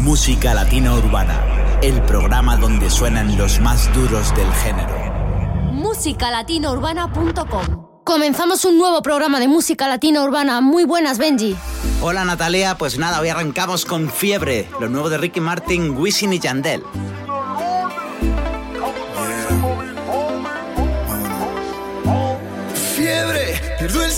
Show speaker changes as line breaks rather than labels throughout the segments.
Música Latina Urbana, el programa donde suenan los más duros del género.
Musicalatinourbana.com Comenzamos un nuevo programa de música latina urbana. Muy buenas, Benji.
Hola, Natalia. Pues nada, hoy arrancamos con Fiebre, lo nuevo de Ricky Martin, Wisin y Yandel.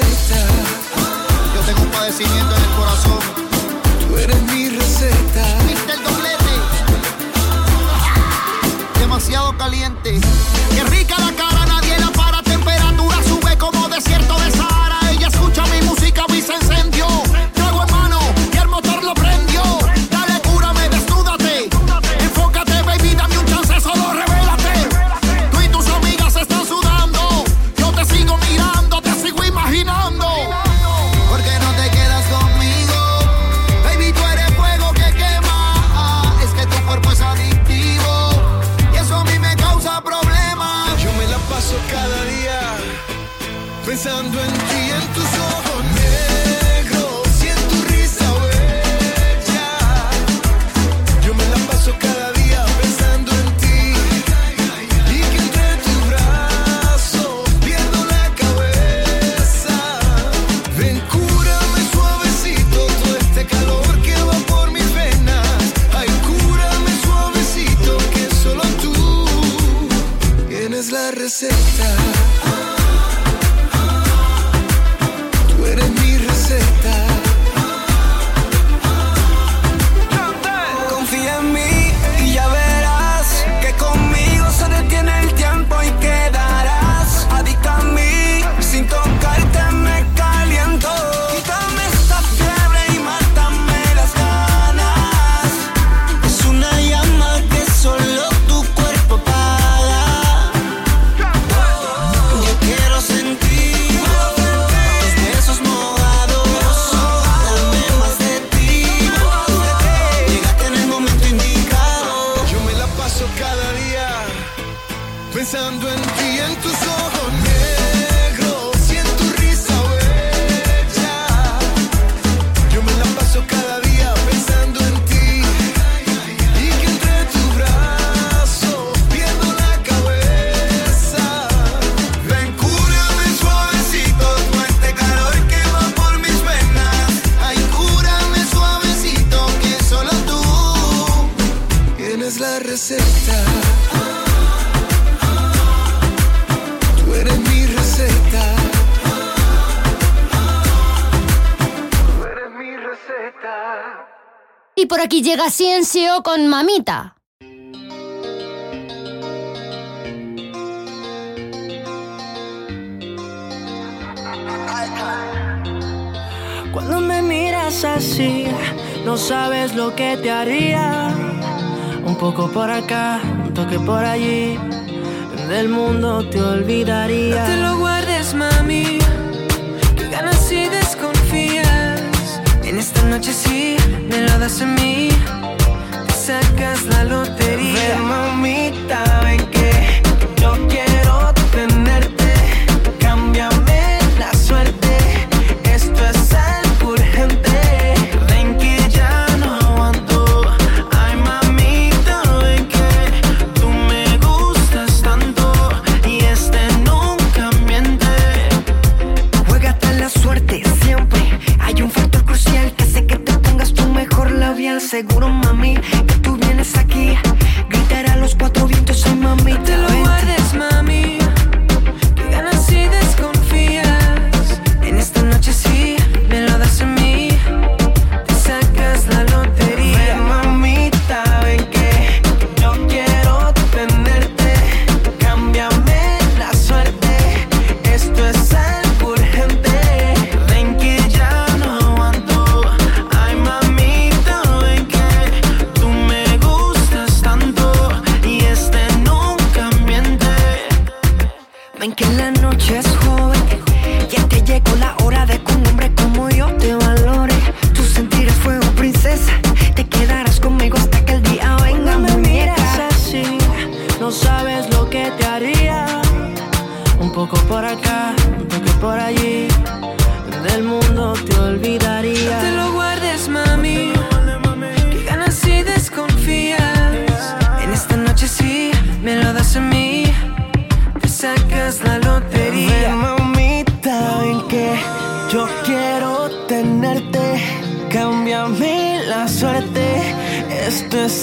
receta.
Yo tengo un padecimiento en el corazón.
Tú eres mi receta.
el doblete. Demasiado caliente. Qué rica la cara, por
aquí llega Ciencio con Mamita.
Cuando me miras así, no sabes lo que te haría. Un poco por acá, un toque por allí. Del mundo te olvidaría.
No te lo guardes, mami. Esta noche sí, me lo das a mí. Te sacas la lotería.
Ven, mamita, ven que yo quiero juro, mami, que tú vienes aquí. Gritaré a los cuatro vientos, ay, mami. Te lo guardes,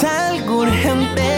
es urgente.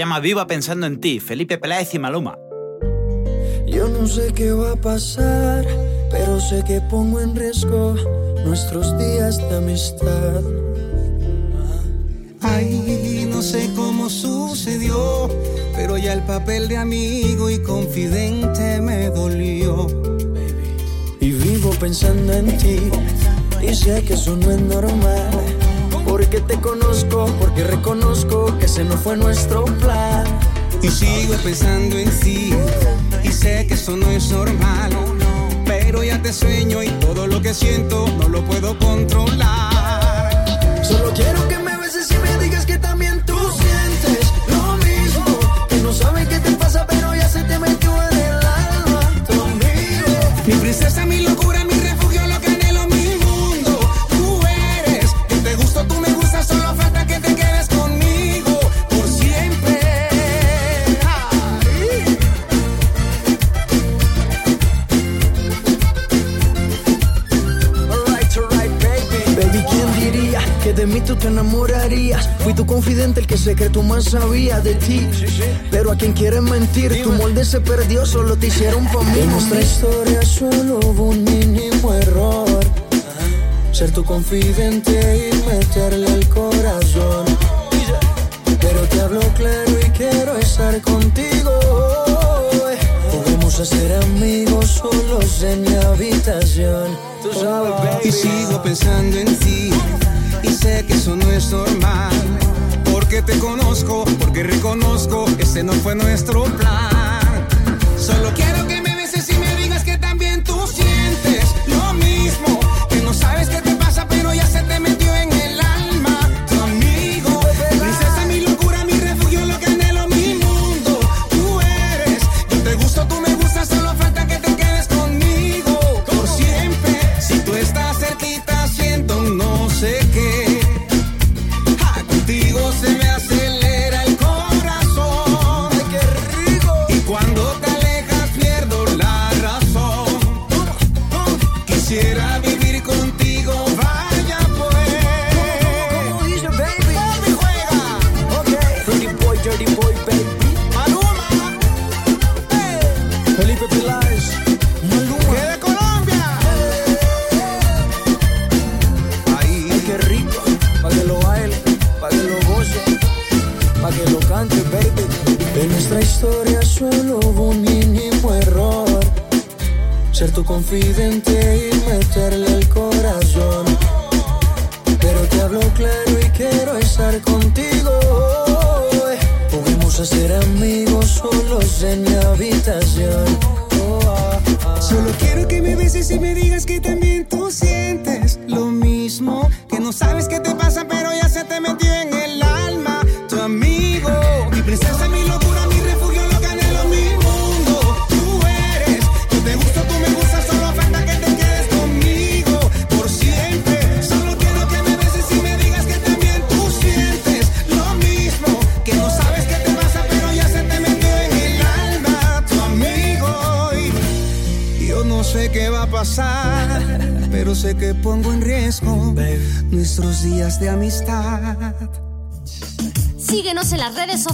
Llama Viva pensando en ti, Felipe Peláez y Maluma.
Yo no sé qué va a pasar, pero sé que pongo en riesgo nuestros días de amistad.
Ay, no sé cómo sucedió, pero ya el papel de amigo y confidente me dolió.
Y vivo pensando en ti, y sé que eso no es normal. No fue nuestro plan.
Y sigo pensando en ti, y sé que eso no es normal. Pero ya te sueño y todo lo que siento no lo puedo controlar.
Solo quiero que me beses y me digas que también tú sabía de ti. Pero a quien quieres mentir, tu molde se perdió, solo te hicieron mí. En nuestra historia solo hubo un mínimo error. Ser tu confidente y meterle el corazón. Pero te hablo claro y quiero estar contigo. Podemos ser amigos solos en mi habitación.
Y sigo pensando en ti y sé que eso no es normal. Porque te conozco, porque reconozco, ese no fue nuestro plan. Solo quiero que me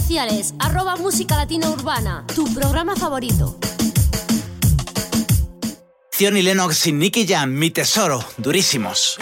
sociales, arroba música latina urbana, tu programa favorito.
Zion y Lennox y Nicky Jam, mi tesoro, durísimos.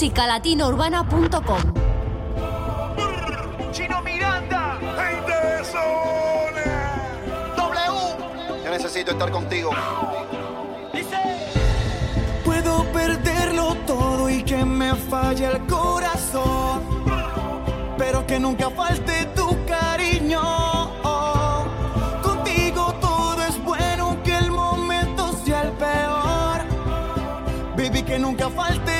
musicalatinourbana.com.
Chino Miranda, gente de zona. W. Yo necesito estar contigo. Dice.
Puedo perderlo todo y que me falle el corazón, pero que nunca falte tu cariño. que nunca falte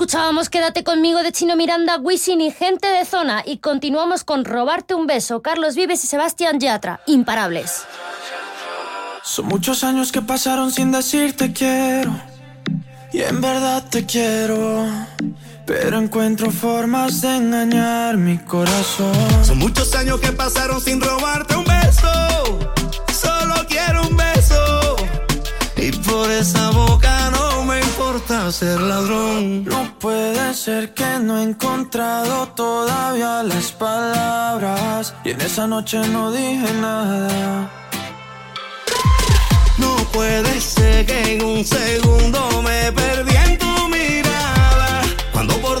Escuchábamos Quédate conmigo de Chino Miranda, Wisin y Gente de Zona y continuamos con Robarte un beso, Carlos Vives y Sebastián Yatra, imparables.
Son muchos años que pasaron sin decirte quiero y en verdad te quiero. Pero encuentro formas de engañar mi corazón.
Son muchos años que pasaron sin robarte un beso. Solo quiero un beso. Y por esa boca no me ser ladrón.
No puede ser que no he encontrado todavía las palabras. Y en esa noche no dije nada.
No puede ser que en un segundo me perdí en tu mirada. Cuando por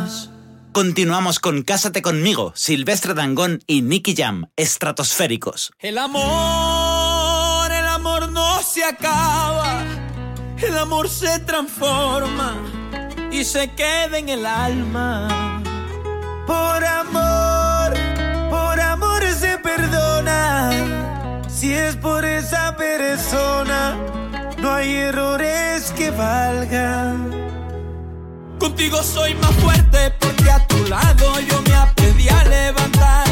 Continuamos con Cásate conmigo, Silvestre Dangón y Nicky Jam, estratosféricos.
El amor, el amor no se acaba, el amor se transforma y se queda en el alma. Por amor, por amor se perdona, si es por esa persona, no hay errores que valgan. Contigo soy más fuerte porque a tu lado yo me aprendí a levantar.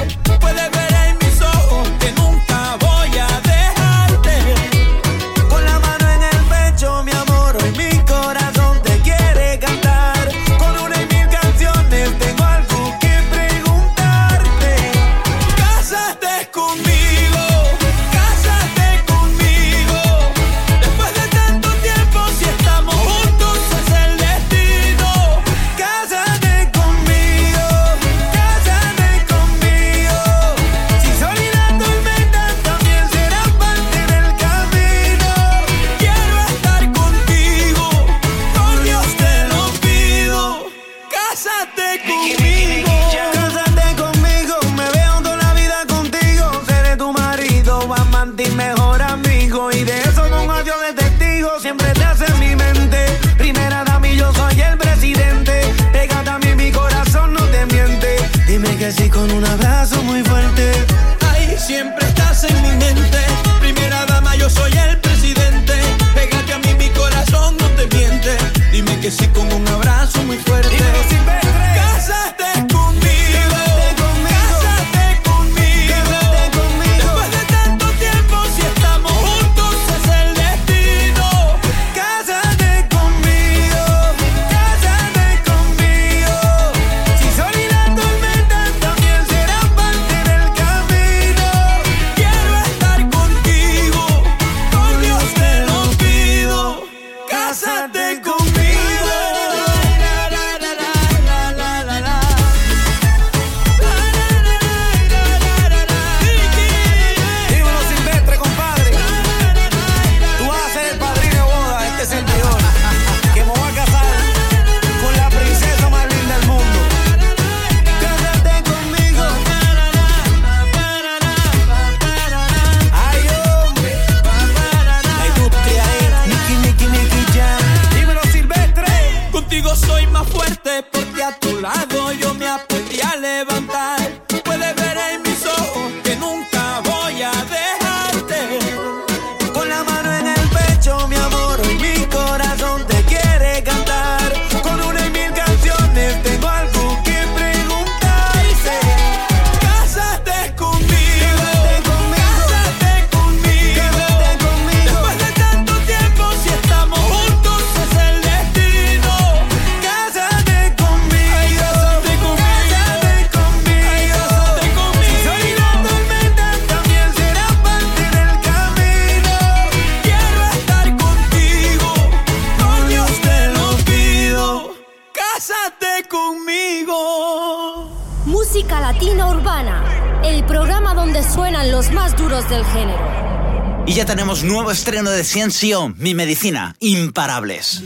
De
Ciencio, Mi Medicina, Imparables.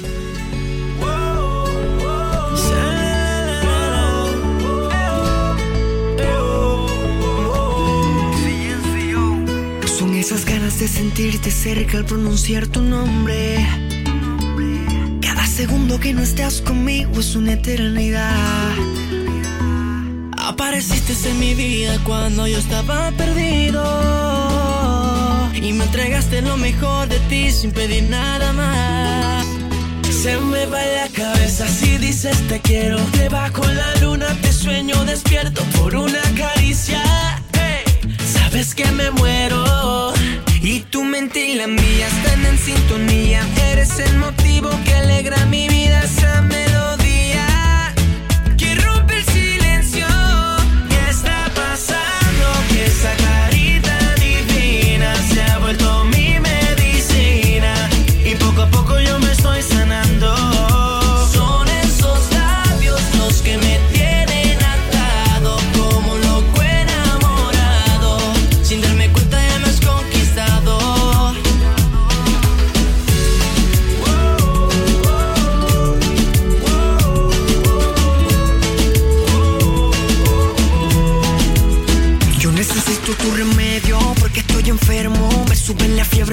Son esas ganas de sentirte cerca al pronunciar tu nombre. Cada segundo que no estás conmigo es una eternidad.
Apareciste en mi vida cuando yo estaba perdido. Y me entregaste lo mejor de ti sin pedir nada más. Se me va la cabeza si dices te quiero. Debajo la luna te sueño despierto por una caricia. Hey, sabes que me muero.
Y tu mente y la mía están en sintonía. Eres el motivo que alegra mi vida, esa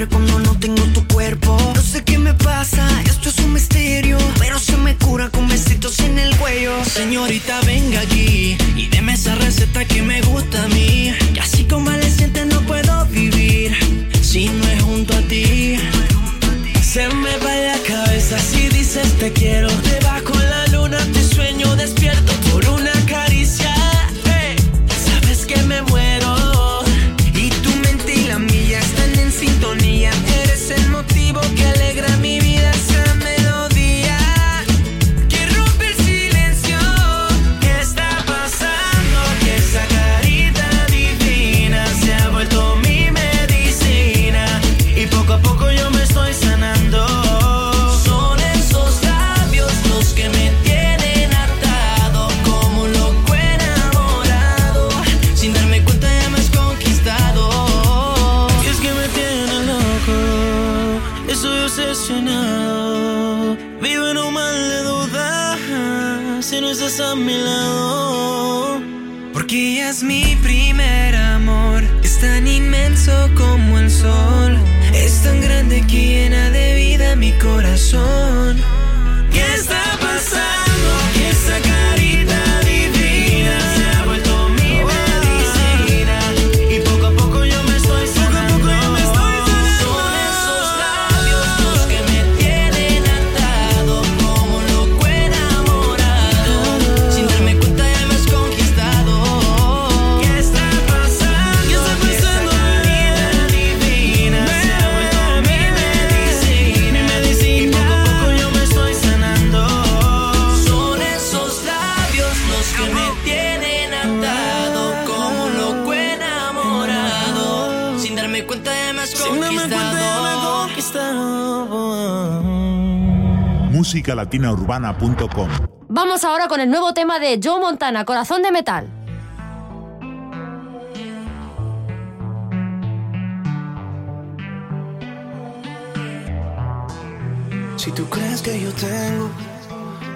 cuando no tengo tu cuerpo. No sé qué me pasa, esto es un misterio. Pero se me cura con besitos en el cuello.
Señorita, venga aquí y deme esa receta que me gusta a mí. Y así convaleciente no puedo vivir si no es junto a ti. Se me va la cabeza si dices te quiero.
Corazón.
musicalatinaurbana.com
Vamos ahora con el nuevo tema de Joe Montana, Corazón de Metal.
Si tú crees que yo tengo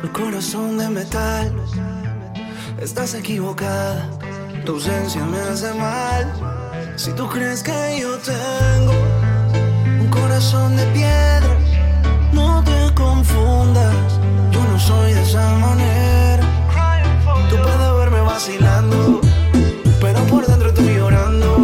el corazón de metal, estás equivocada. Tu ausencia me hace mal. Si tú crees que yo tengo un corazón de piedra, Yo no soy de esa manera. Tú puedes verme vacilando, pero por dentro estoy llorando.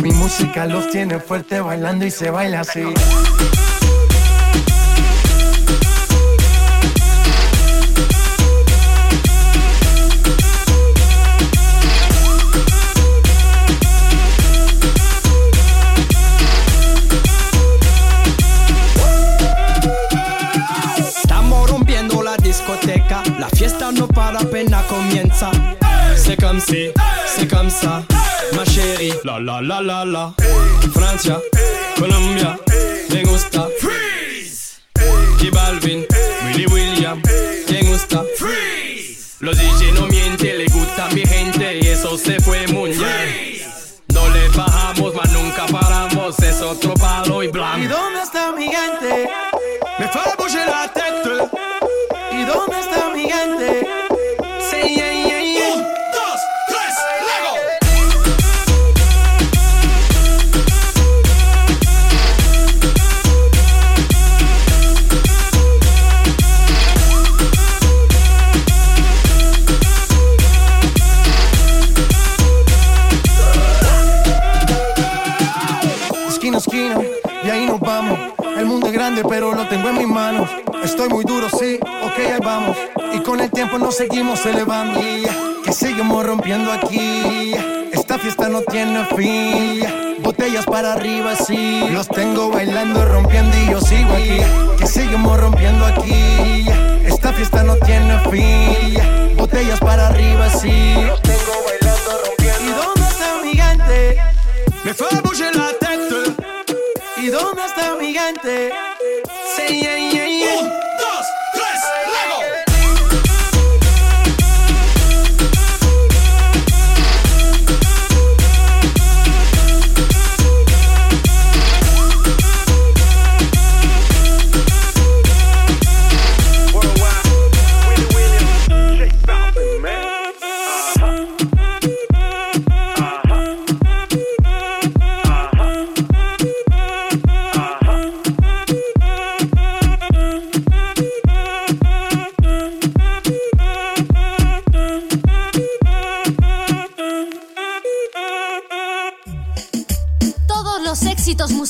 Mi música los tiene fuerte bailando y se baila así.
Estamos rompiendo la discoteca, la fiesta no para apenas comienza. C'est comme si, c'est comme ça, ma chérie. La la la la la. Francia, Colombia, me gusta. Freeze. J Balvin, Willy William, me gusta. Freeze. Los DJ no mienten, le gusta mi gente y eso se fue muy bien. No le bajamos, mas nunca paramos, es otro palo y
¿Y
blanco.
dónde está mi gente? Tiempo nos seguimos elevando. Que seguimos rompiendo aquí. Esta fiesta no tiene fin. Botellas para arriba, sí. Los tengo bailando, rompiendo y yo sigo aquí. Que seguimos rompiendo aquí. Esta fiesta no tiene fin. Botellas para arriba, sí. Los tengo bailando, rompiendo. ¿Y dónde está mi gente? Me fue a la tête. ¿Y dónde está mi gente? Sí, yeah.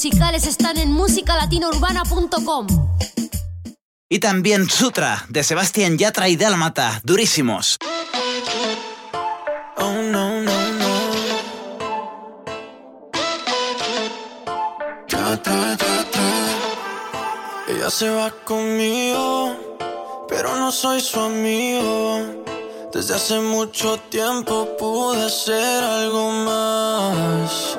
Musicales están en musicalatinourbana.com.
Y también Sutra, de Sebastián Yatra y Dálmata, durísimos.
Oh no, no, no. Ella se va conmigo, pero no soy su amigo. Desde hace mucho tiempo pude ser algo más.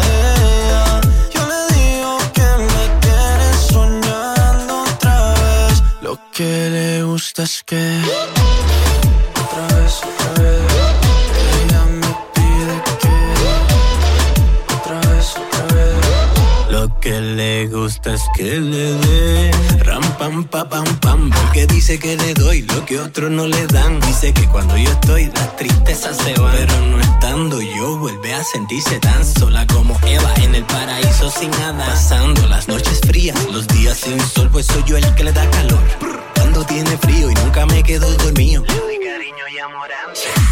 que le gusta es que otra vez, otra vez. Ella me pide que otra vez, otra vez.
Lo que le gusta es que le dé ram pam pa pam pam porque dice que le doy lo que otros no le dan. Dice que cuando yo estoy las tristezas se van, pero no estando yo vuelve a sentirse tan sola como Eva en el paraíso sin nada. Pasando las noches frías, los días sin sol, pues soy yo el que le da calor. Cuando tiene frío y nunca me quedo dormido.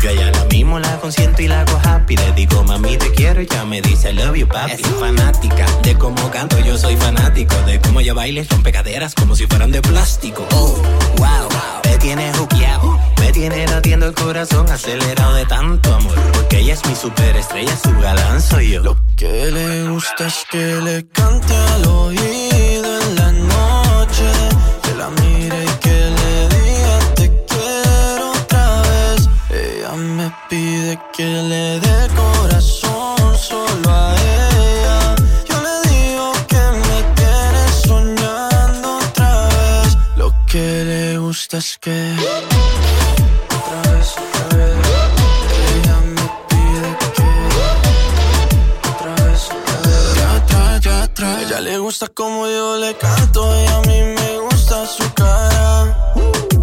Yo a ella la mismo la consiento y la hago happy. Le digo mami te quiero y ya me dice I love you papi Es fanática de cómo canto Yo soy fanático de cómo ella baila y rompe caderas Como si fueran de plástico. Oh, wow, me tiene juqueado Me tiene latiendo el corazón acelerado de tanto amor. Porque ella es mi superestrella, su galán soy yo.
Lo que le gusta es que le cante al oído en la noche. Que la mire pide que le dé corazón solo a ella. Yo le digo que me tiene soñando otra vez. Lo que le gusta es que otra vez, otra vez. Ella me pide que otra vez, otra vez. Ya atrás, ya atrás. Ella le gusta como yo le canto y a mí me gusta su cara.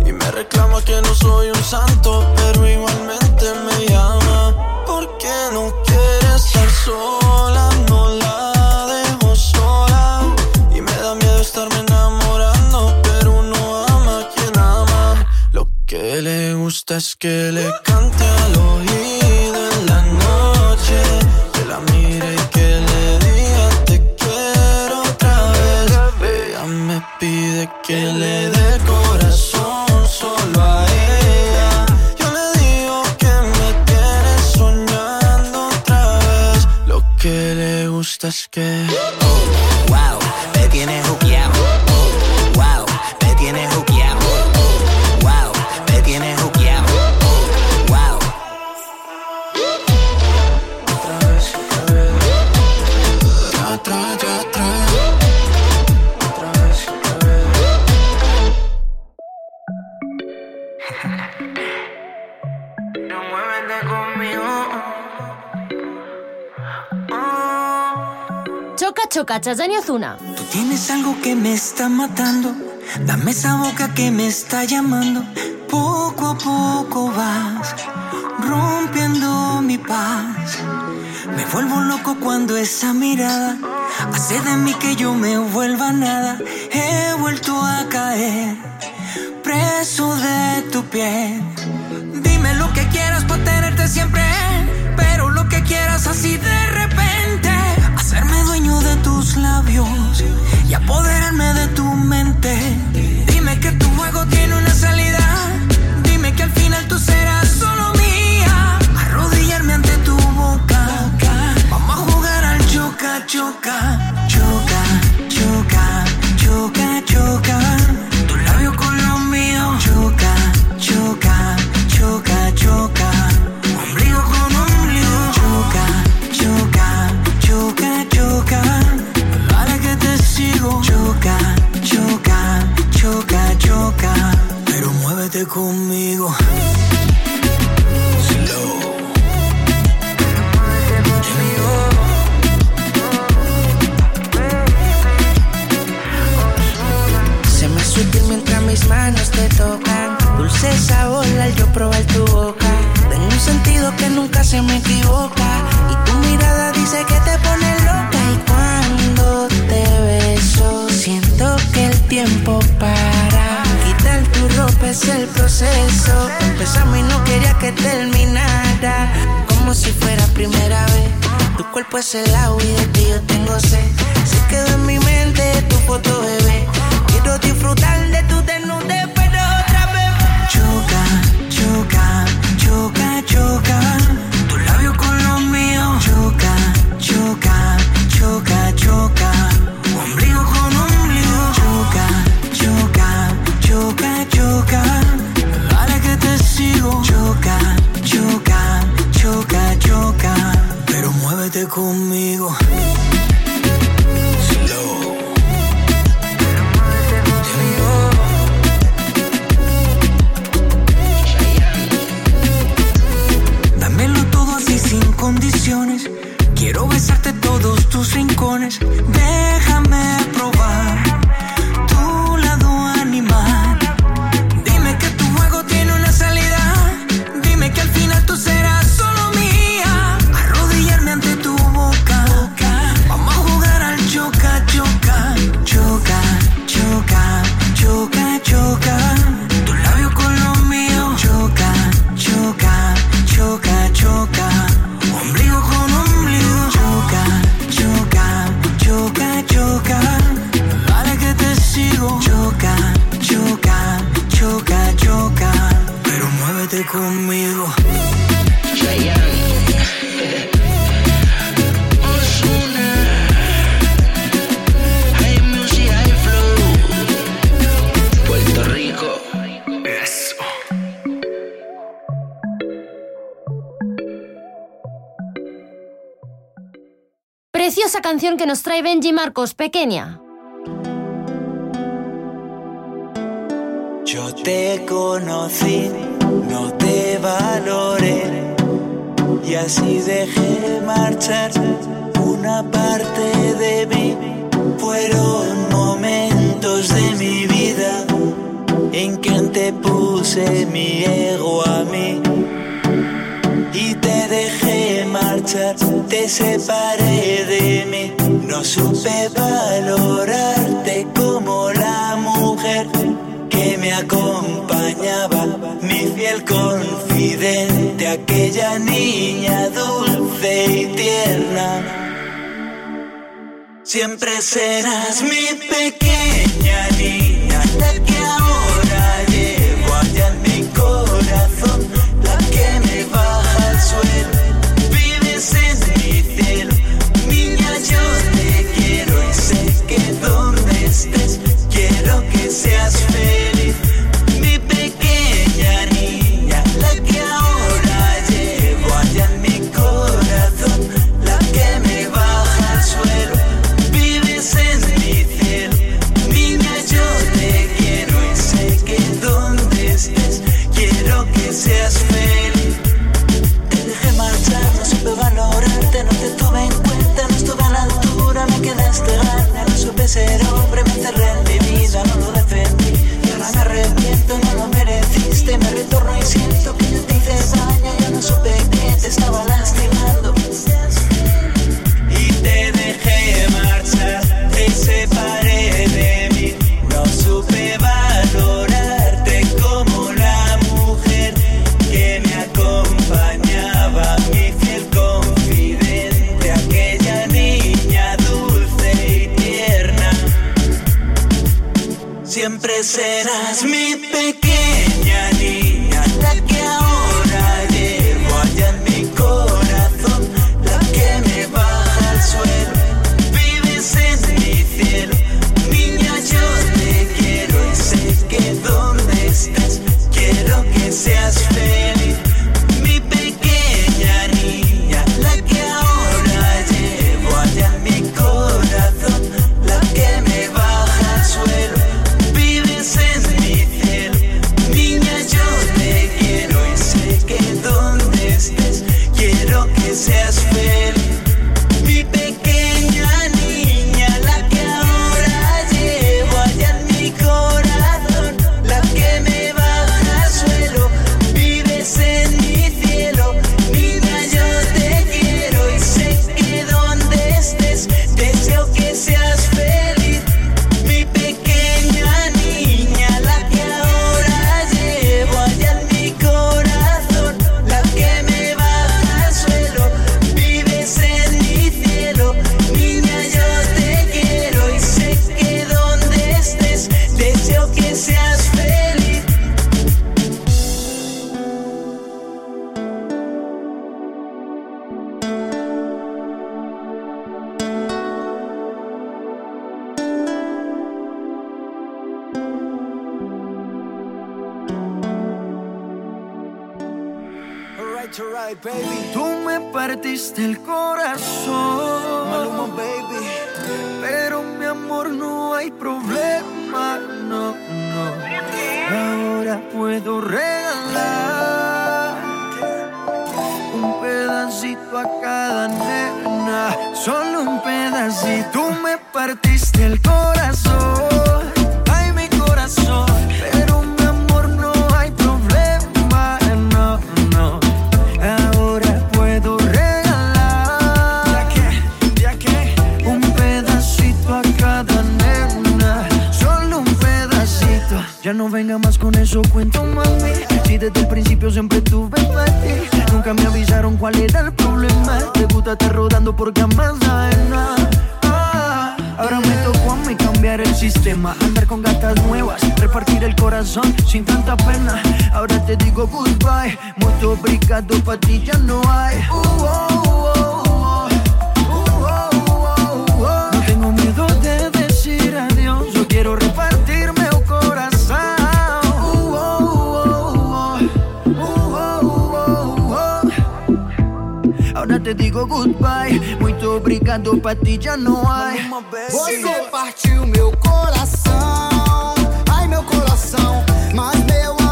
Y me reclama que no soy un santo, pero igualmente me llama. Porque no quiere estar sola, no la dejo sola. Y me da miedo estarme enamorando, pero uno ama a quien ama. Lo que le gusta es que le cante al oído en la noche. Que la mire y que le diga te quiero otra vez. Ella me pide que le dé que.
Choca, Chayani Ozuna.
Tú tienes algo que me está matando. Dame esa boca que me está llamando. Poco a poco vas rompiendo mi paz. Me vuelvo loco cuando esa mirada hace de mí que yo me vuelva nada. He vuelto a caer preso de tu piel. Dime lo que quieras por tenerte siempre, pero lo que quieras así de repente. Hacerme dueño de tus labios y apoderarme de tu mente. Dime que tu juego tiene una salida. Dime que al final tú serás solo mía. Arrodillarme ante tu boca. Vamos a jugar al choca, choca, choca, choca, choca, choca. Tu labio con los míos. Choca, choca, choca, choca. Vente conmigo. sutil mientras mis manos te tocan. Dulce sabor al yo probar tu boca. Tengo un sentido que nunca se me equivoca. Y tu mirada dice que te pone loca. Y cuando te beso, siento que el tiempo para. Quitar tu ropa es el Empezamos y no quería que terminara, como si fuera primera vez. Tu cuerpo es el agua y de ti yo tengo sed. Se quedó en mi mente tu foto, bebé. Quiero disfrutar de tu desnudez, pero otra vez. Choca, choca, choca, choca. Tu labio con los míos. Choca, choca, choca, choca. conmigo.
canción que nos trae Benji Marcos, pequeña.
Yo te conocí, no te valoré y así dejé marchar una parte de mí. Fueron momentos de mi vida en que antepuse mi ego a mí y te dejé marchar, te separé de mí, no supe valorarte como la mujer que me acompañaba, mi fiel confidente, aquella niña dulce y tierna. Siempre serás mi pequeña niña,
muito obrigado, pra ti já não há.
Você partiu meu coração, ai meu coração, mas meu amor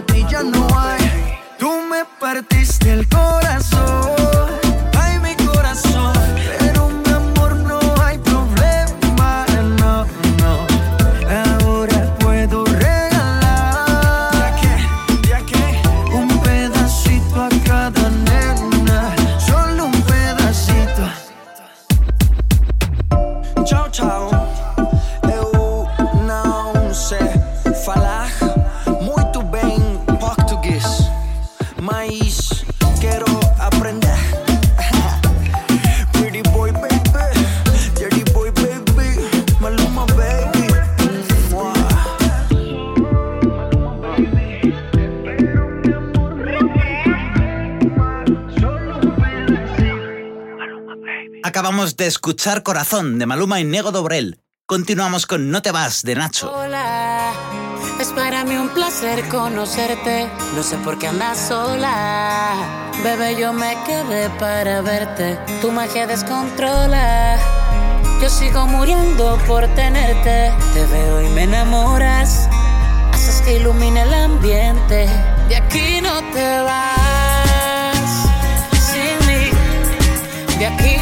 ti ya no hay.
Escuchar Corazón de Maluma y Nego Dobrel. Continuamos con No te vas de Nacho.
Hola, es para mí un placer conocerte. No sé por qué andas sola. Bebé, yo me quedé para verte. Tu magia descontrola. Yo sigo muriendo por tenerte. Te veo y me enamoras. Haces que ilumine el ambiente. De aquí no te vas sin mí. De aquí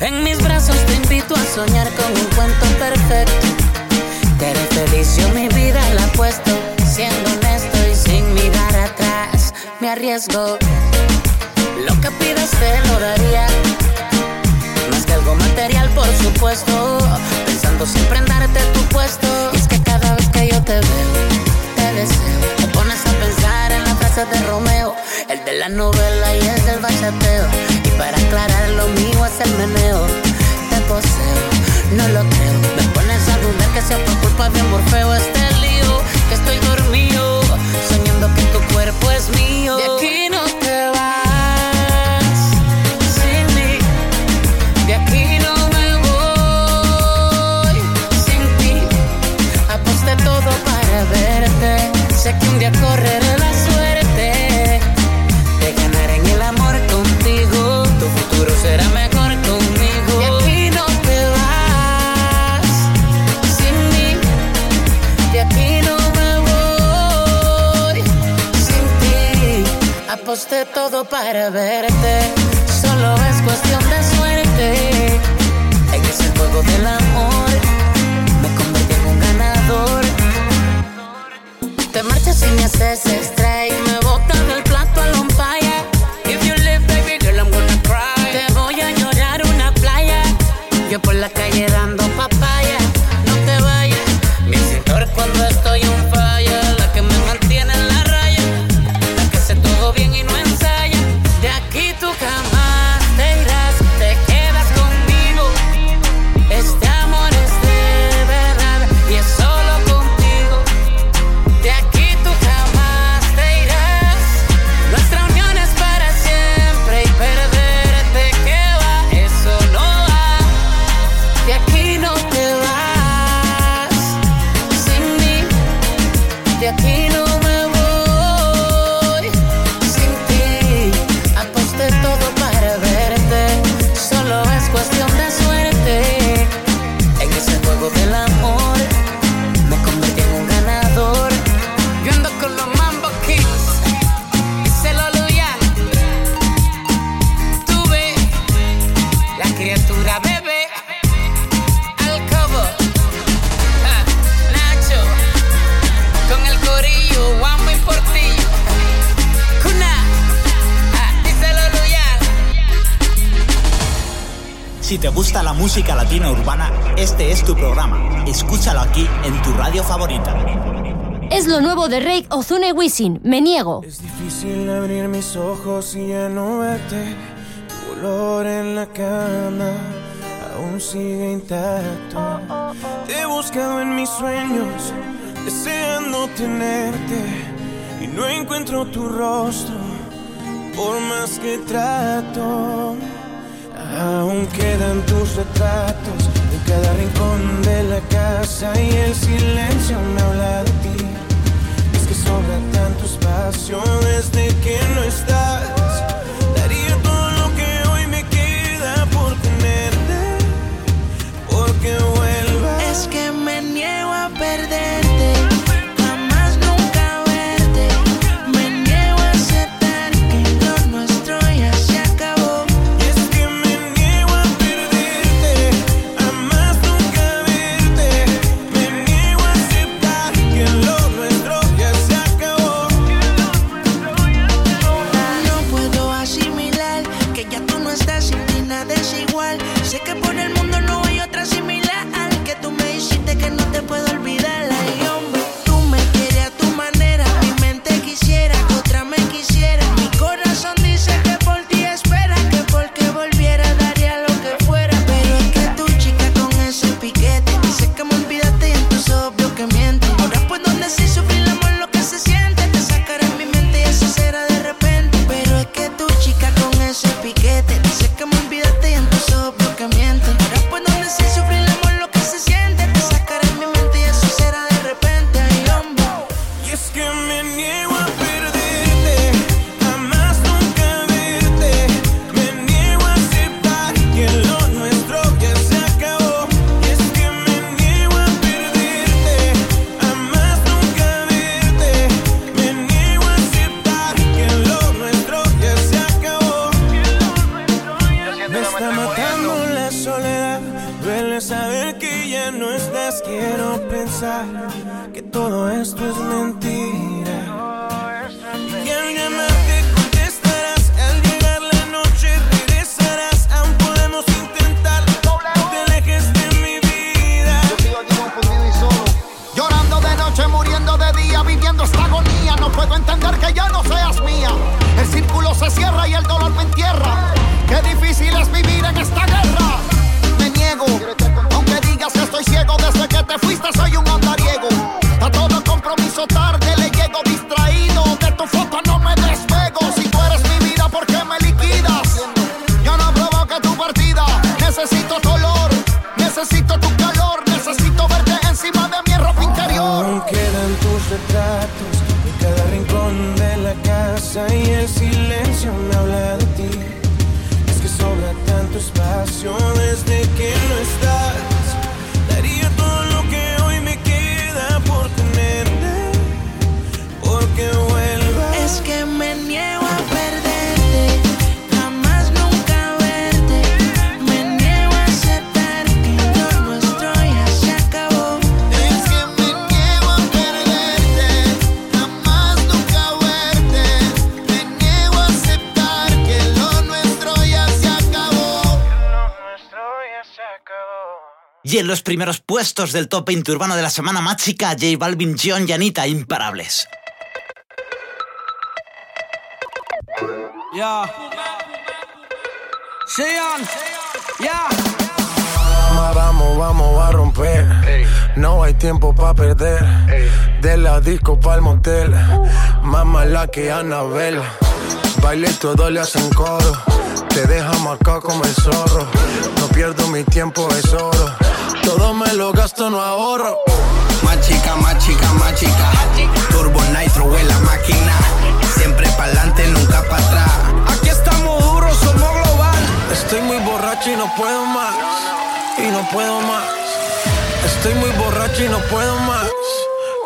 En mis brazos te invito a soñar con un cuento perfecto. Que eres feliz, yo mi vida la apuesto. Siendo honesto y sin mirar atrás, me arriesgo. Lo que pidas te lo daría. Más que algo material, por supuesto. Pensando siempre en darte tu puesto. Es que cada vez que yo te veo, te deseo. Te pones a pensar en la frase de Romeo. El de la novela y el del bachateo. Y para aclarar lo mío es el meneo. Te poseo, no lo creo. Me pones a dudar que sea por culpa de Morfeo este lío. Que estoy dormido, soñando que tu cuerpo es mío. De aquí no te vas sin mí. De aquí no me voy sin ti. Aposté todo para verte. Sé
Y será mejor conmigo. Y aquí no te vas sin mí. De aquí no me voy sin ti. Aposté todo para verte. Solo es cuestión de suerte. En ese juego del amor me convertí en un ganador. Te marchas y me haces extraño Yo por
la calle dando música latina urbana, este es tu programa. Escúchalo aquí en tu radio favorita.
Es lo nuevo de Rake Ozuna Wisin, me niego.
Es difícil abrir mis ojos y ya no verte. Tu olor en la cama aún sigue intacto. Te he buscado en mis sueños, deseando tenerte. Y no encuentro tu rostro, por más que trato. Aún quedan tus retratos en cada rincón de la casa y el silencio me habla de ti. Es que sobra tanto espacio desde que no estás. Daría todo lo que hoy me queda por tenerte, porque vuelvas.
Es que
puestos del top 20 urbano de la semana más chica, J Balvin, John y Anita, imparables.
Ya. Sean. Ya.
Vamos, vamos a romper. No hay tiempo para perder. De la disco pa'l motel. Más mala que Anabel. Baile todo le hacen coro. Te deja marcado como el zorro. No pierdo mi tiempo, es oro. Todo me lo gasto, no ahorro.
Más chica, más chica, más chica. Turbo Nitro en la máquina. Siempre pa'lante, nunca para atrás.
Aquí estamos duros, somos global. Estoy muy borracho y no puedo más. Y no puedo más. Estoy muy borracho y no puedo más.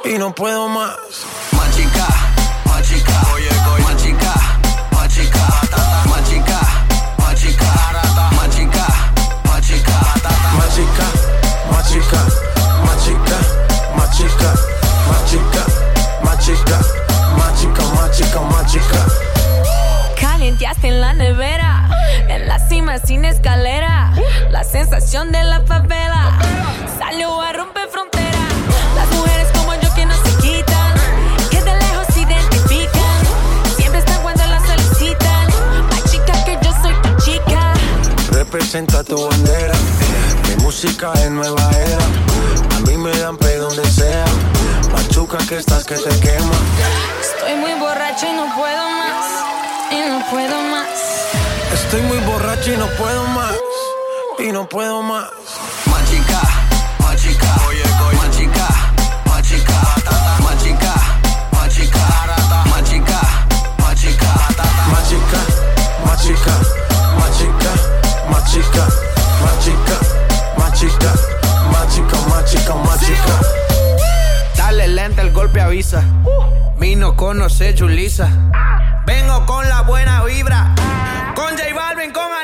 Y no puedo más.
Más chica, más chica, más chica, más chica, más chica, más chica.
Calienteaste en la nevera, en la cima sin escalera. La sensación de la favela salió a romper frontera. Las mujeres como yo que no se quitan, que de lejos se identifican. Siempre están cuando las solicitan. Ay, chica, que yo soy tu chica.
Representa tu bandera. Mi música es nueva era. Me dan pe donde sea. Machuca que estás que te quema.
Estoy muy borracho y no puedo más. Y no puedo más.
Estoy muy borracho y no puedo más. Y no puedo más.
Más chica, más chica. Más chica, más chica. Más chica, más chica. Más chica, más chica.
Chica.
Dale lenta, el golpe avisa. Vino conoce Julisa. Vengo con la buena vibra. Con J Balvin, con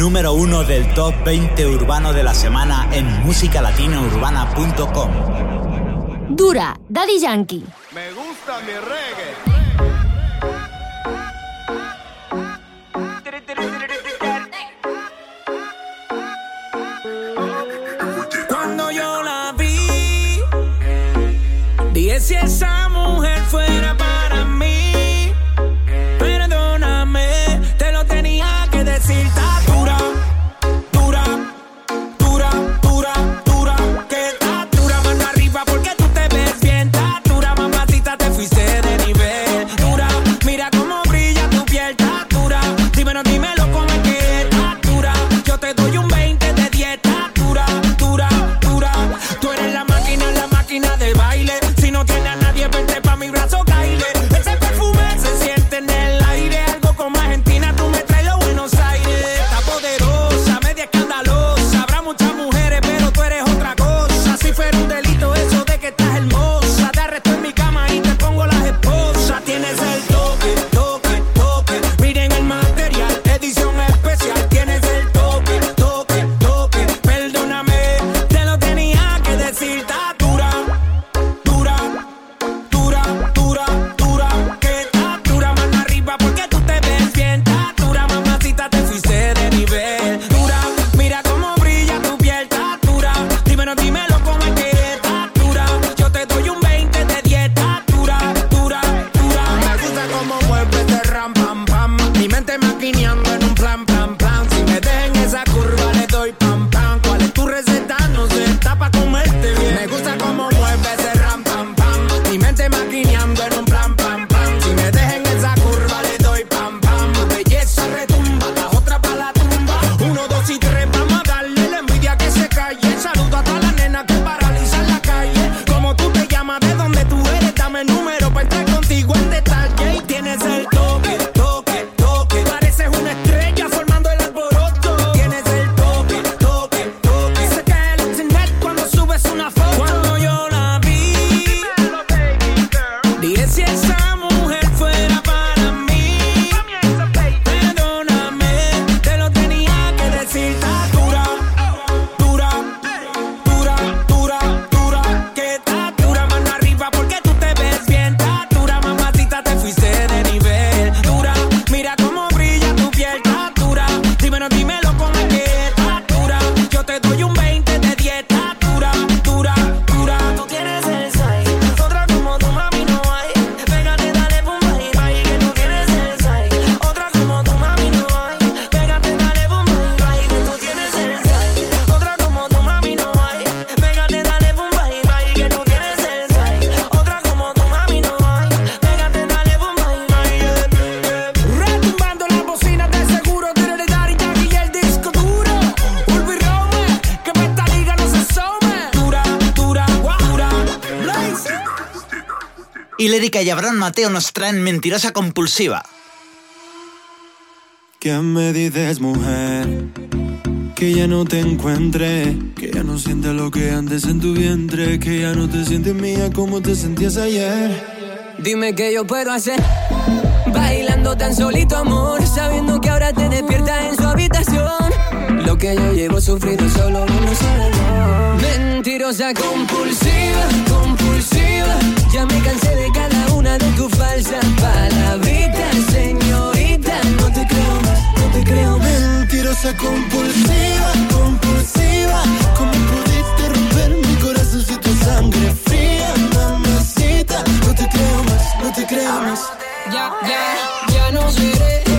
Número 1 del top 20 urbano de la semana en musicalatinaurbana.com.
Dura, Daddy Yankee.
Me gusta mi reggae.
Cuando yo la vi, dije si esa es una
Y Abraham Mateo nos traen Mentirosa Compulsiva.
¿Qué me dices, mujer? Que ya no te encuentre, que ya no sientes lo que antes en tu vientre, que ya no te sientes mía como te sentías ayer.
Dime qué yo puedo hacer. Bailando tan solito, amor. Sabiendo que ahora te despiertas en su habitación. Lo que yo llevo sufrido solo uno sabe. Mentirosa compulsiva, compulsiva. Ya me cansé de de tus falsas palabritas, señorita. No te creo más, no te creo más.
Mentirosa compulsiva, compulsiva. ¿Cómo pudiste romper mi corazón si tu sangre fría, mamacita? No te creo más, no te creo más.
Ya, ya, ya no seré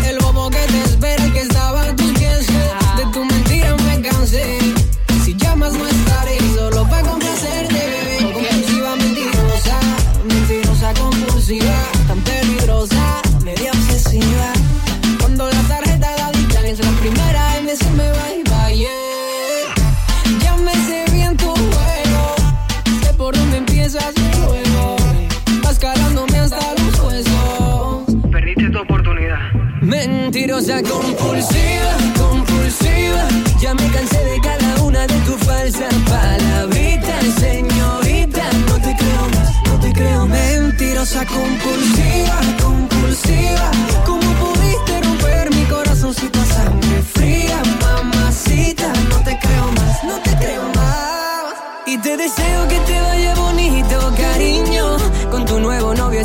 Mentirosa compulsiva, compulsiva. Ya me cansé de cada una de tus falsas palabritas, señorita. No te creo más, no te creo. Mentirosa compulsiva, compulsiva. ¿Cómo pudiste romper mi corazón si tu sangre fría, mamacita? No te creo más, no te creo más. Y te deseo que te vaya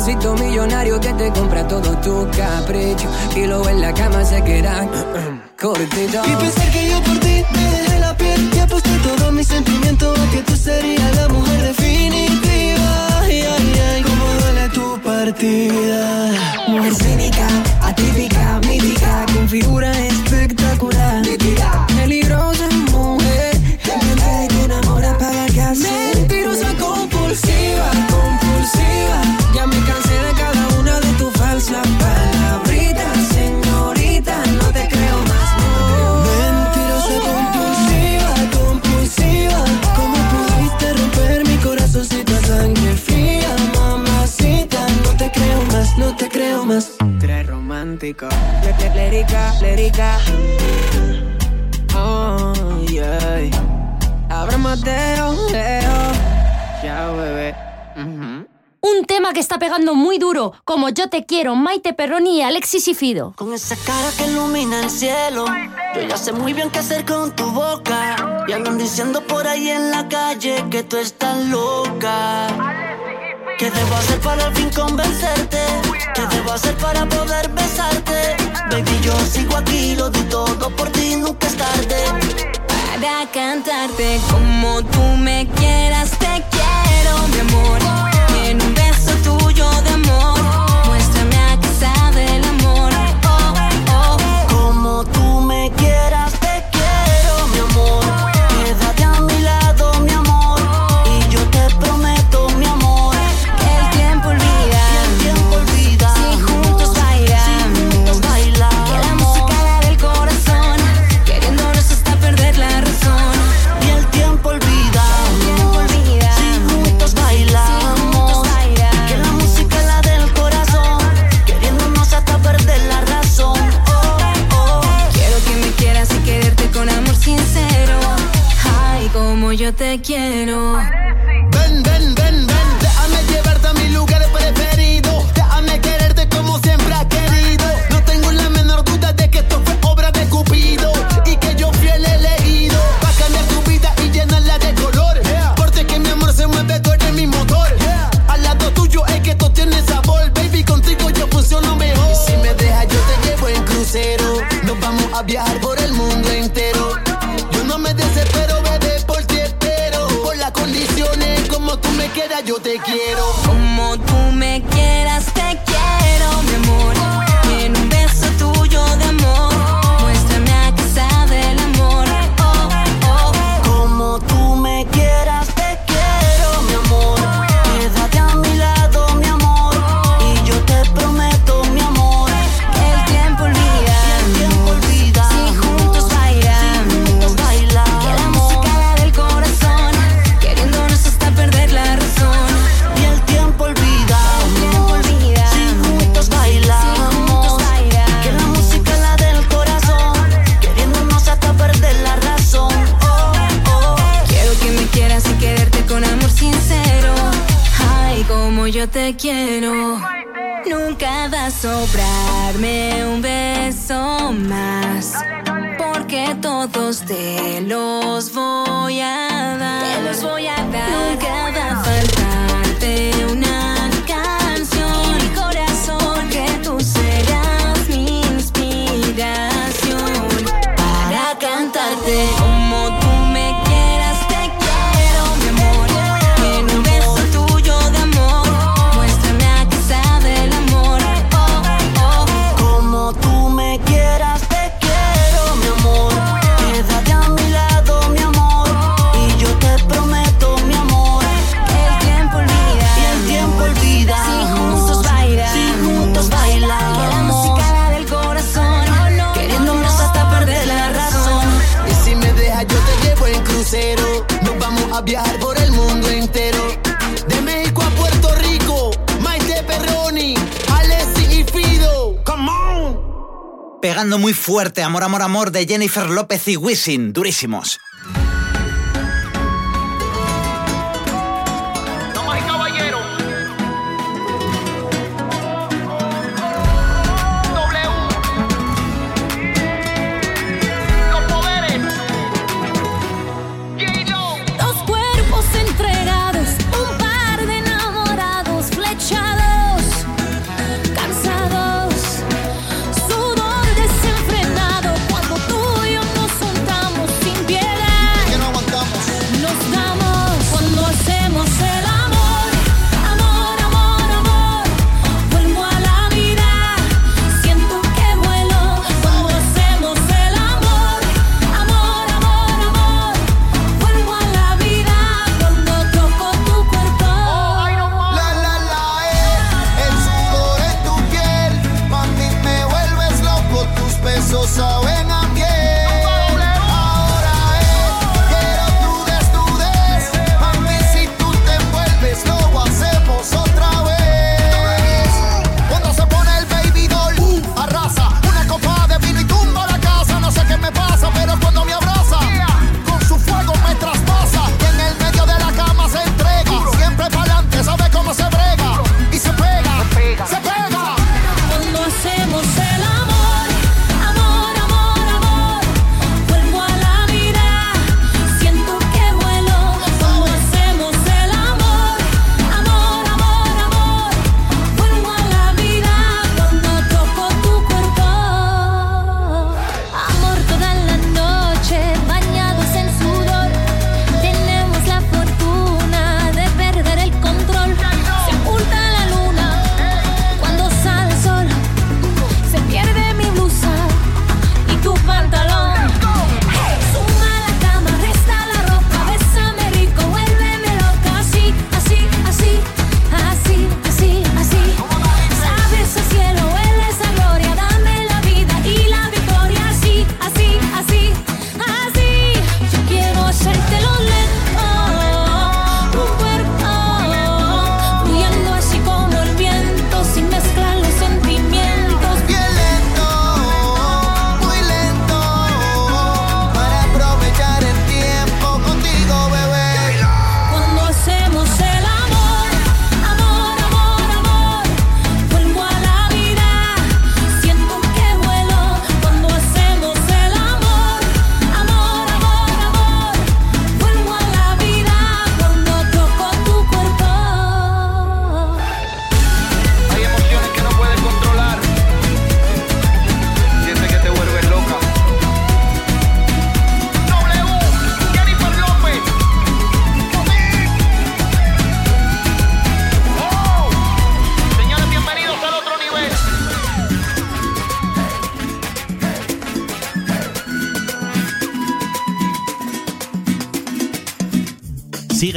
noviecito millonario que te compra todo tu capricho. Y luego en la cama se queda cortito.
Y pensar que yo por ti me dejé la piel y aposté todo mi sentimiento a que tú serías la mujer definitiva. Ay, ay, ay, cómo duele tu partida.
Mujer cínica, atípica, mítica, con figura espectacular. Nítida, peligrosa mujer, que te enamora para casa. Mentirosa, compulsiva, compulsiva. Ya me cansé de cada una de tus falsas palabritas, señorita. No te creo más, no.
Mentirosa compulsiva, compulsiva. ¿Cómo pudiste romper mi corazón si tu sangre fría, mamacita? No te creo más, no te creo más.
Tres romántico. Lérica, lérica. Oh, yeah. Abra Mateo, Leo. Ya, bebé.
Tema que está pegando muy duro, como Yo te quiero, Maite Perroni y Alexis y Fido.
Con esa cara que ilumina el cielo, yo ya sé muy bien qué hacer con tu boca. Y andan diciendo por ahí en la calle que tú estás loca. ¿Qué debo hacer para al fin convencerte? ¿Qué debo hacer para poder besarte? Baby, yo sigo aquí, lo di todo por ti, nunca es tarde.
Para cantarte como tú me quieras, te quiero, mi amor. Tuyo de
viajar por el mundo entero. Yo no me desespero, bebé, por ti espero. Por las condiciones, como tú me quieras, yo te quiero.
yo te
quiero. Nunca va a sobrarme un beso más. Porque todos te los voy a dar. Te los voy a dar. Nunca va a faltarte una canción. En mi corazón, que tú serás mi inspiración. Para cantarte.
Pegando muy fuerte, amor, amor, amor de Jennifer López y Wisin, durísimos.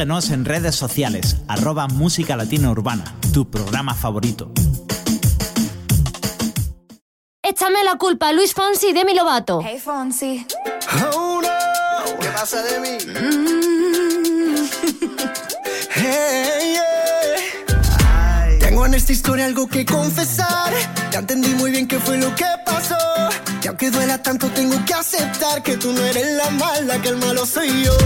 Síguenos en redes sociales, arroba Música Latina Urbana, tu programa favorito.
Échame la culpa, Luis Fonsi de mi Lovato.
Hey Fonsi.
Oh no. ¿Qué pasa de mí? Mm. Tengo en esta historia algo que confesar. Ya entendí muy bien qué fue lo que pasó aunque duela tanto tengo que aceptar que tú no eres la mala, que el malo soy yo.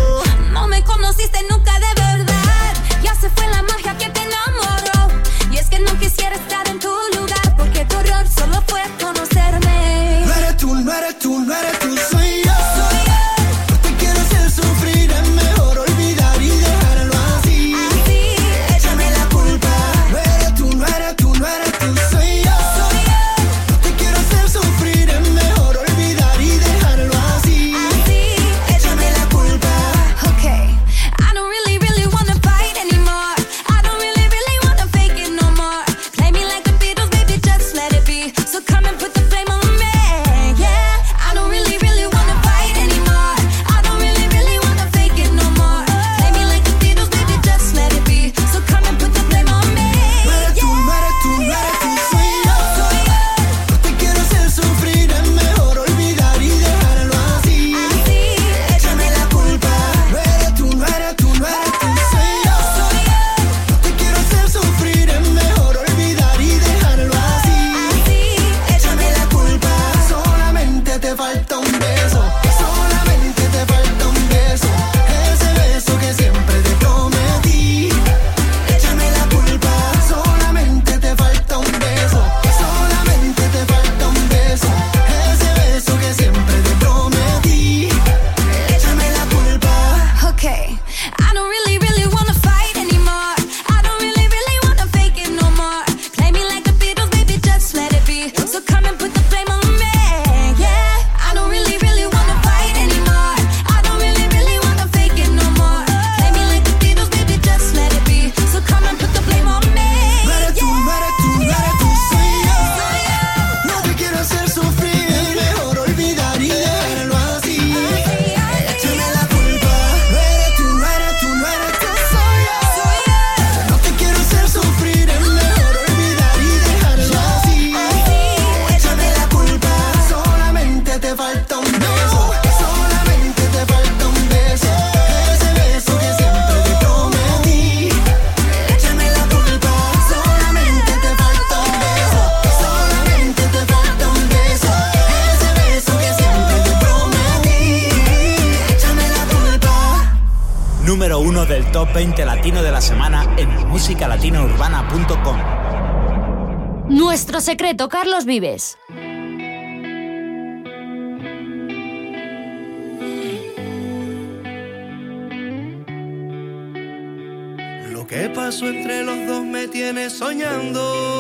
No me conociste nunca de verdad, ya se fue la magia que te enamoró. Y es que no quisiera estar en tu lugar, porque tu error solo fue conocerme.
No eres tú, no eres tú, no
secreto, Carlos Vives.
Lo que pasó entre los dos me tiene soñando.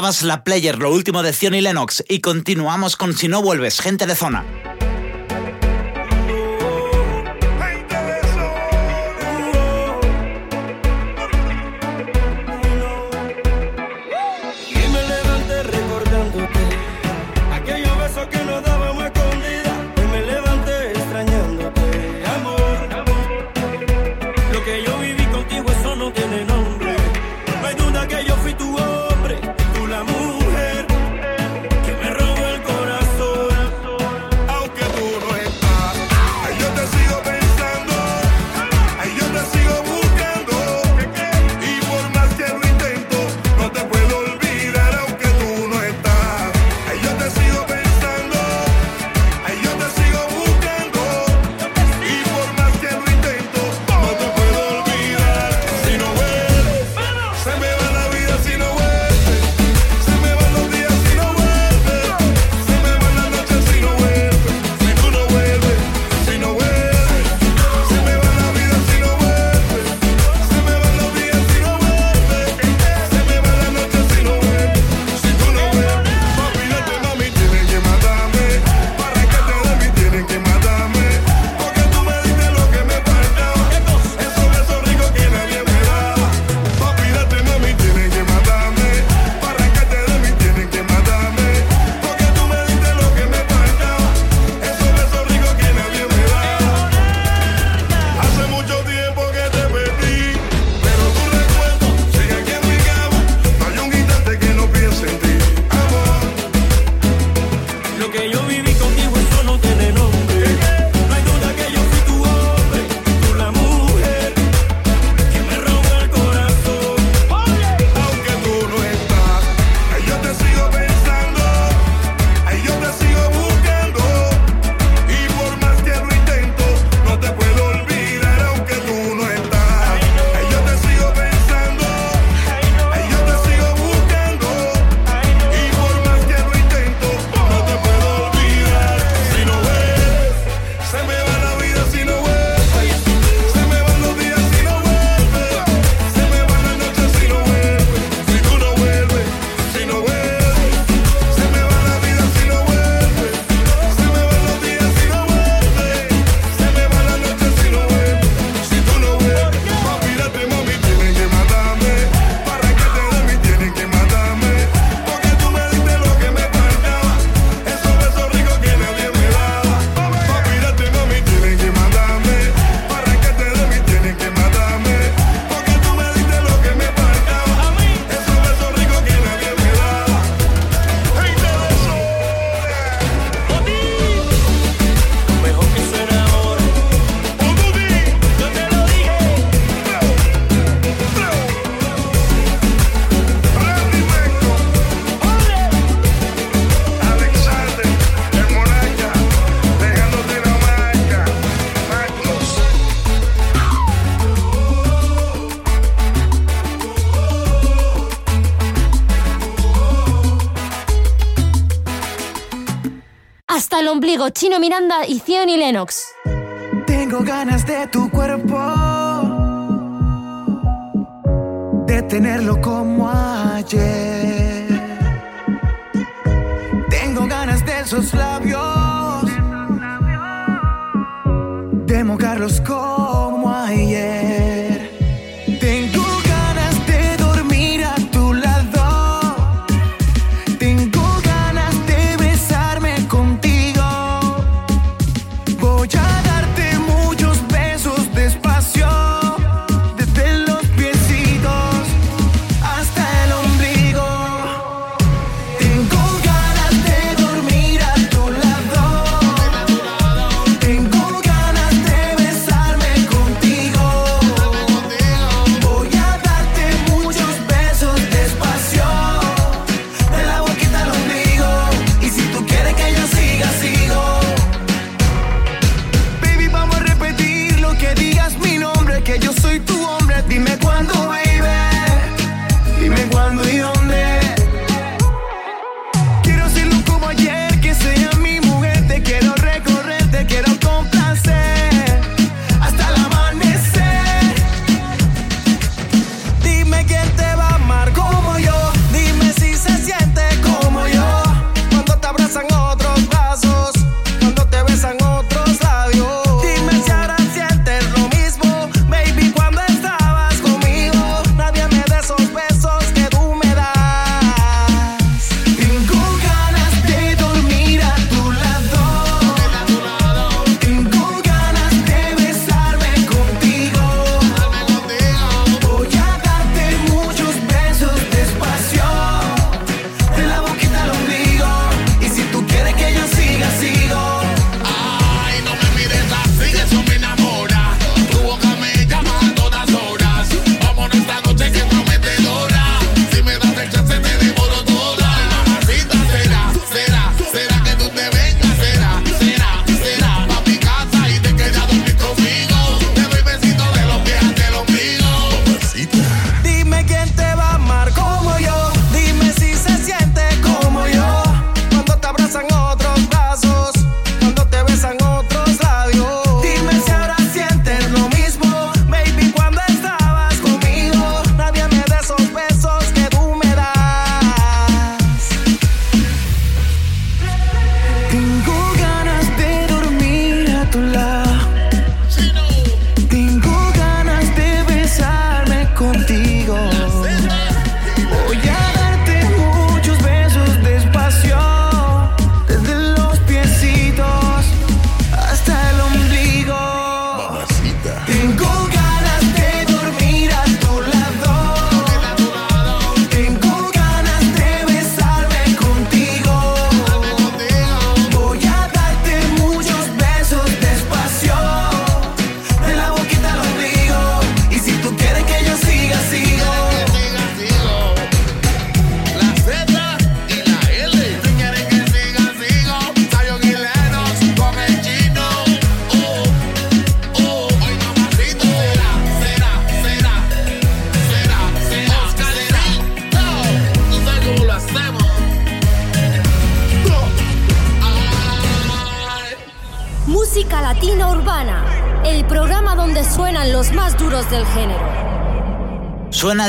escuchabas La Player, lo último de Zion y Lennox, y continuamos con Si no vuelves, gente de zona.
Chino Miranda y Zion y Lennox.
Tengo ganas de tu cuerpo, de tenerlo como ayer. Tengo ganas de esos labios, de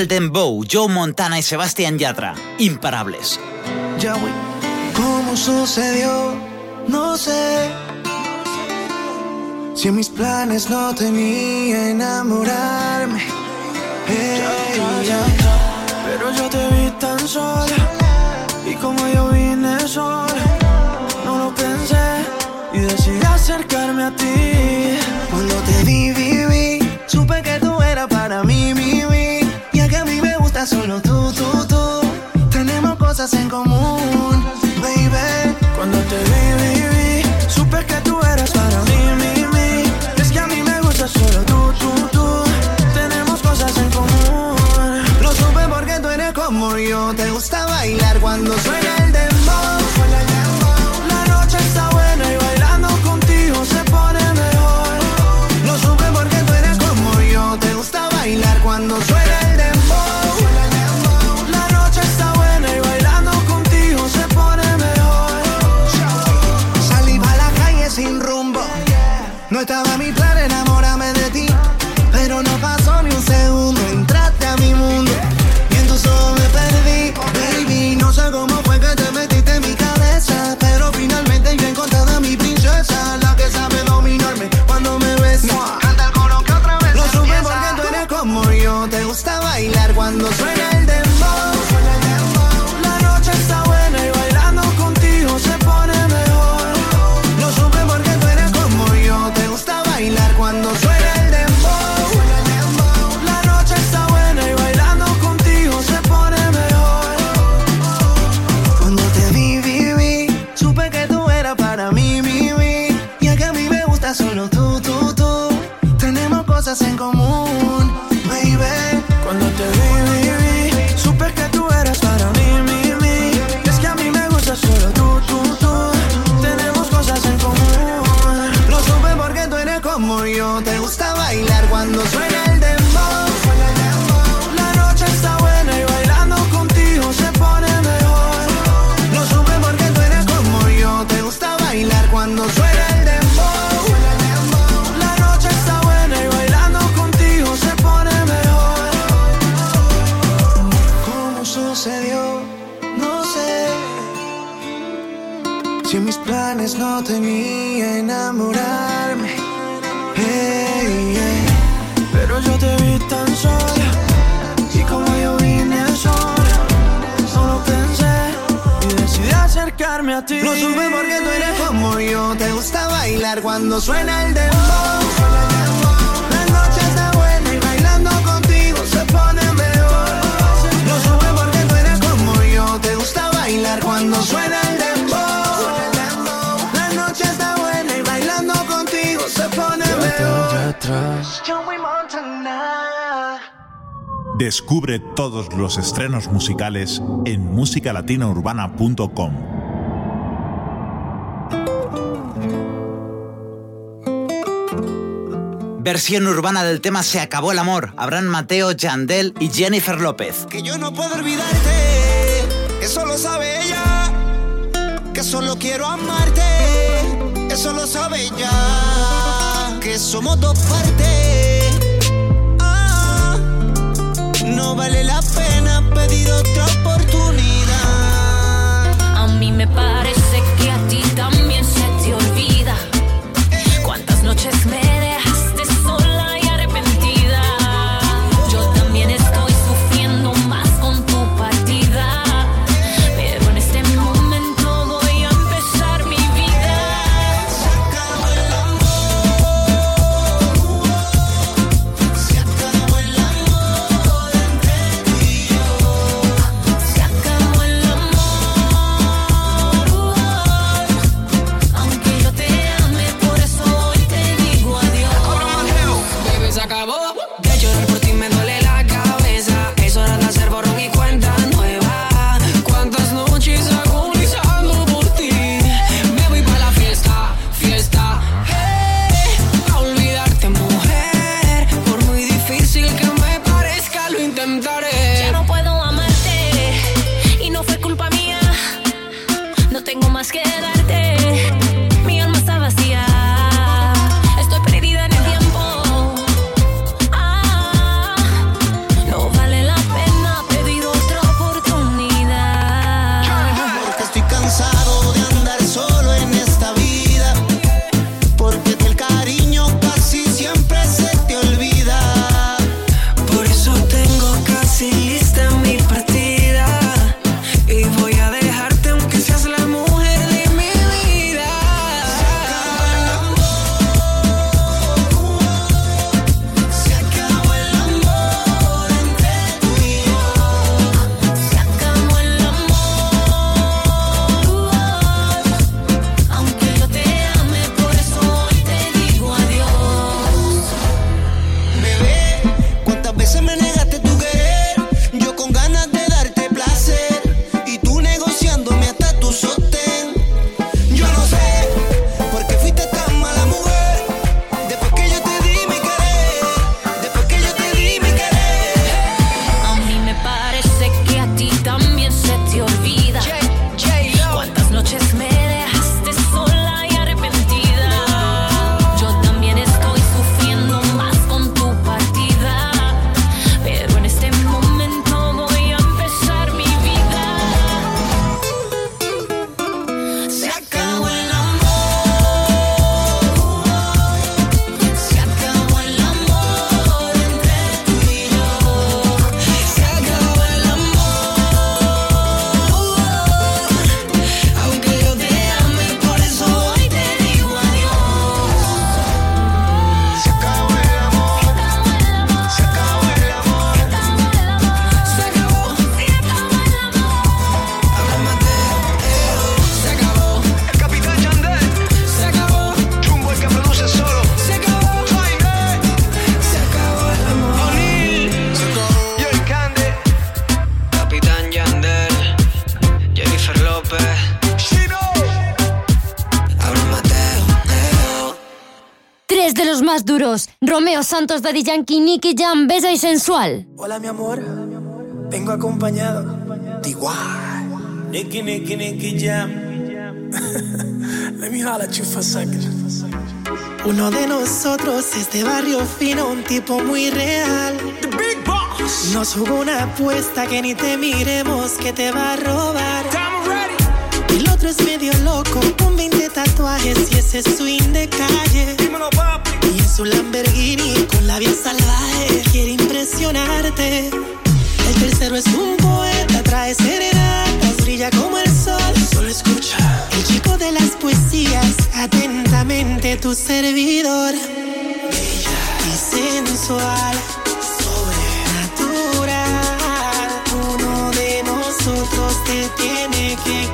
Alden Bow, Joe Montana y Sebastián Yatra. Imparables.
¿cómo sucedió? No sé. Si en mis planes no tenía enamorarme. Hey, ya,
ya, ya, pero yo te vi tan sola. Y como yo vine sola, no lo pensé. Y decidí acercarme a ti
estrenos musicales en musicalatinaurbana.com.
Versión urbana del tema Se acabó el amor. Abraham Mateo, Yandel y Jennifer López.
Que yo no puedo olvidarte, eso lo sabe ella. Que solo quiero amarte, eso lo sabe ella. Que somos dos partes. Ah, no vale la pena.
But. juntos Daddy Yankee, Nicky Jam, Besa y Sensual.
Hola mi amor, vengo acompañado de igual.
Nicky, Nicky, Nicky Jam.
Let me holler at you for a second.
Uno de nosotros es de barrio fino, un tipo muy real.
The Big Boss.
Nos jugó una apuesta que ni te miremos, que te va a robar. El otro es medio loco, con 20 tatuajes y ese swing de calle. Dímelo, papi. Y en su Lamborghini con la vía salvaje quiere impresionarte. El tercero es un poeta, trae serenatas, brilla como el sol. Solo escucha. El chico de las poesías, atentamente tu servidor. Bella y sensual, sobrenatural. Uno de nosotros te tiene que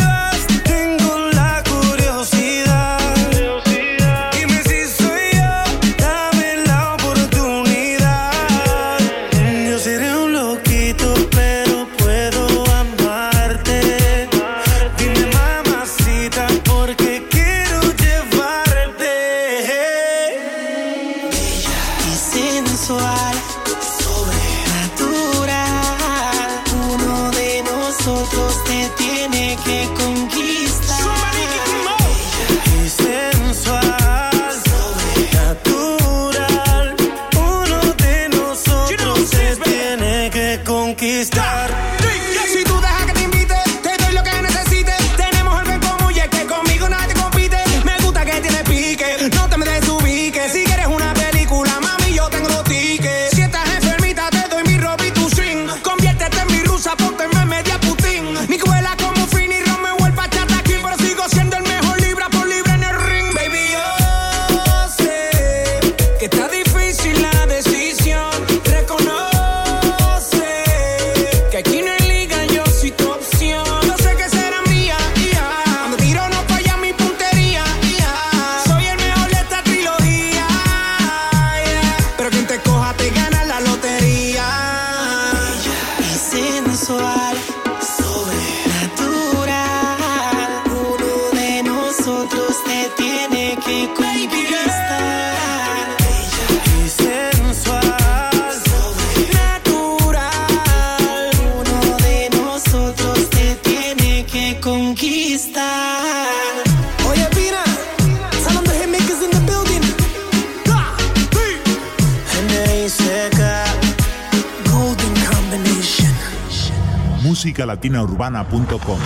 musicalatinaurbana.com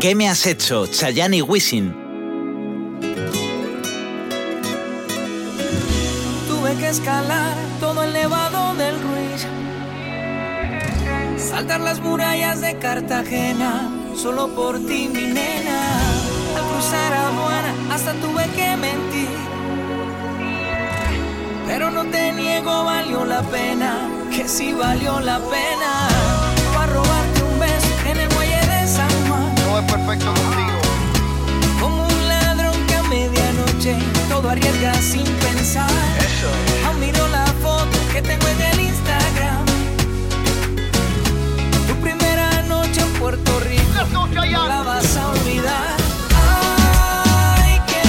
¿Qué me has hecho, Chayanne y Wisin?
Tuve que escalar todo el nevado del Ruiz. Saltar las murallas de Cartagena, solo por ti, mi nena. Al cruzar aduana, hasta tuve que mentir. Pero no te niego, valió la pena, que sí valió la pena. Para robarte un beso en el muelle de San Juan.
Todo es perfecto contigo.
Como un ladrón que a medianoche todo arriesga sin pensar. Aún miro la foto que tengo en el Instagram. Tu primera noche en Puerto Rico. No la vas a olvidar. Ay, ¿qué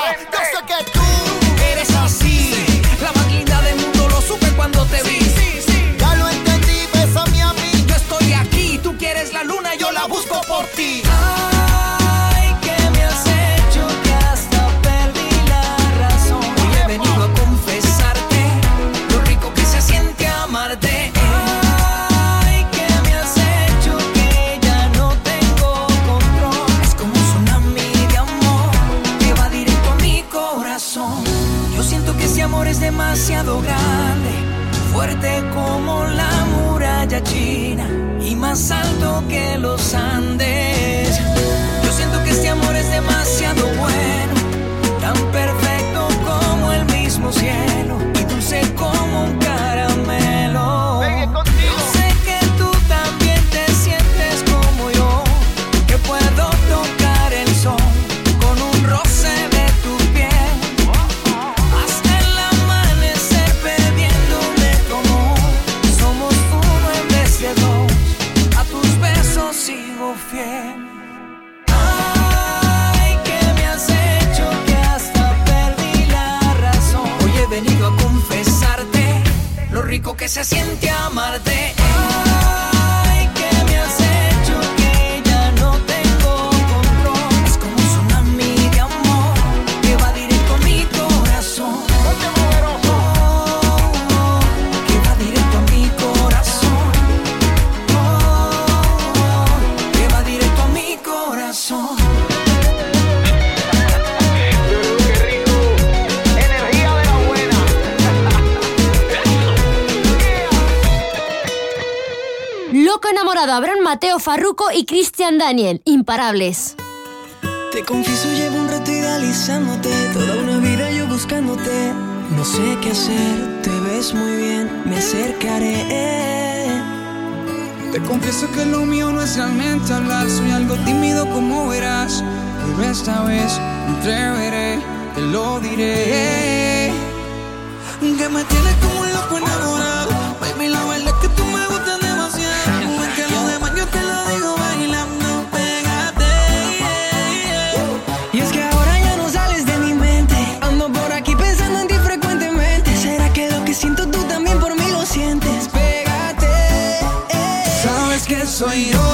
más que brilla. Yo
más
alto que los Andes. Farruko y
Christian Daniel, imparables.
Te confieso, llevo un rato idealizándote, toda una vida yo buscándote. No sé qué hacer, te ves muy bien, me acercaré.
Te confieso que lo mío no es realmente hablar, soy algo tímido como verás. Pero esta vez me atreveré, te lo diré. Que me tienes como un loco enamorado. soy yo.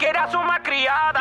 que
era su malcriada.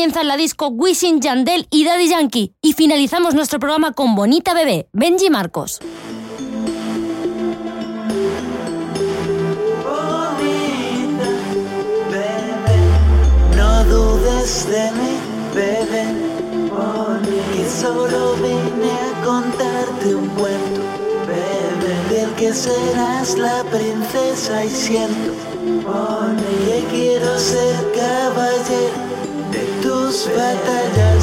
comienza en la disco
Wishing Yandel y Daddy Yankee. Y finalizamos nuestro programa con Bonita Bebé, Benji Marcos.
Bonita, bebé, no dudes de mí, bebé, que solo vine a contarte un cuento, bebé, del que serás la princesa y siento, que quiero ser caballero. Tus batallas.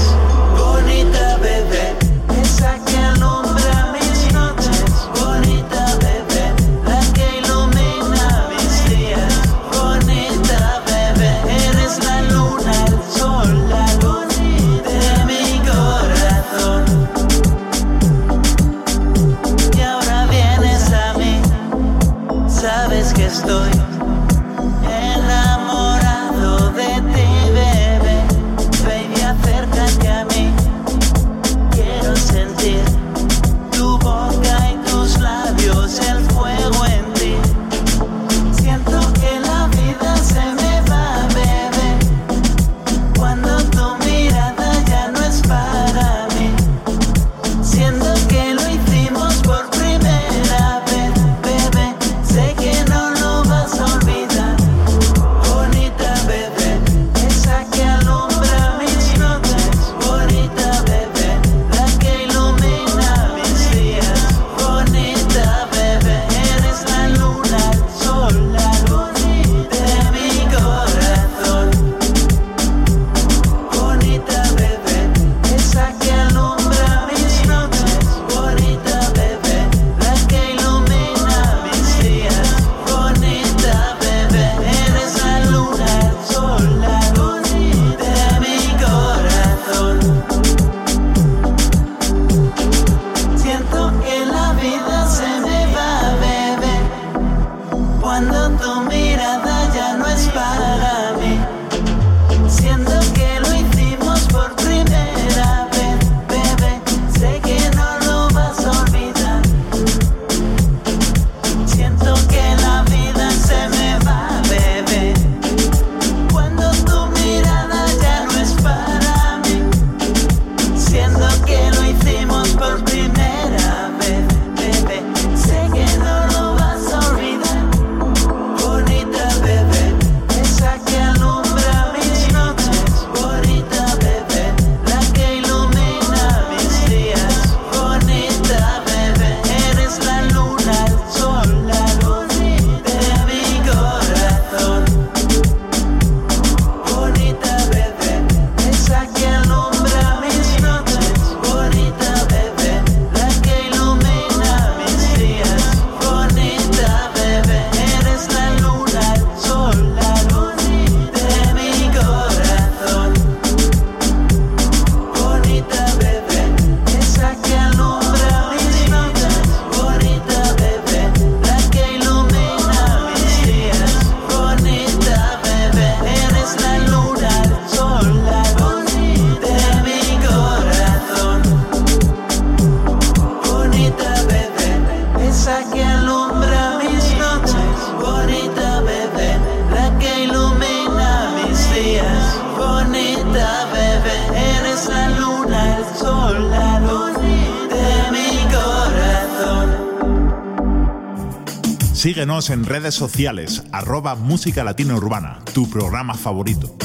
En redes sociales, arroba Música Latina Urbana, tu programa favorito.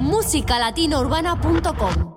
musicalatinourbana.com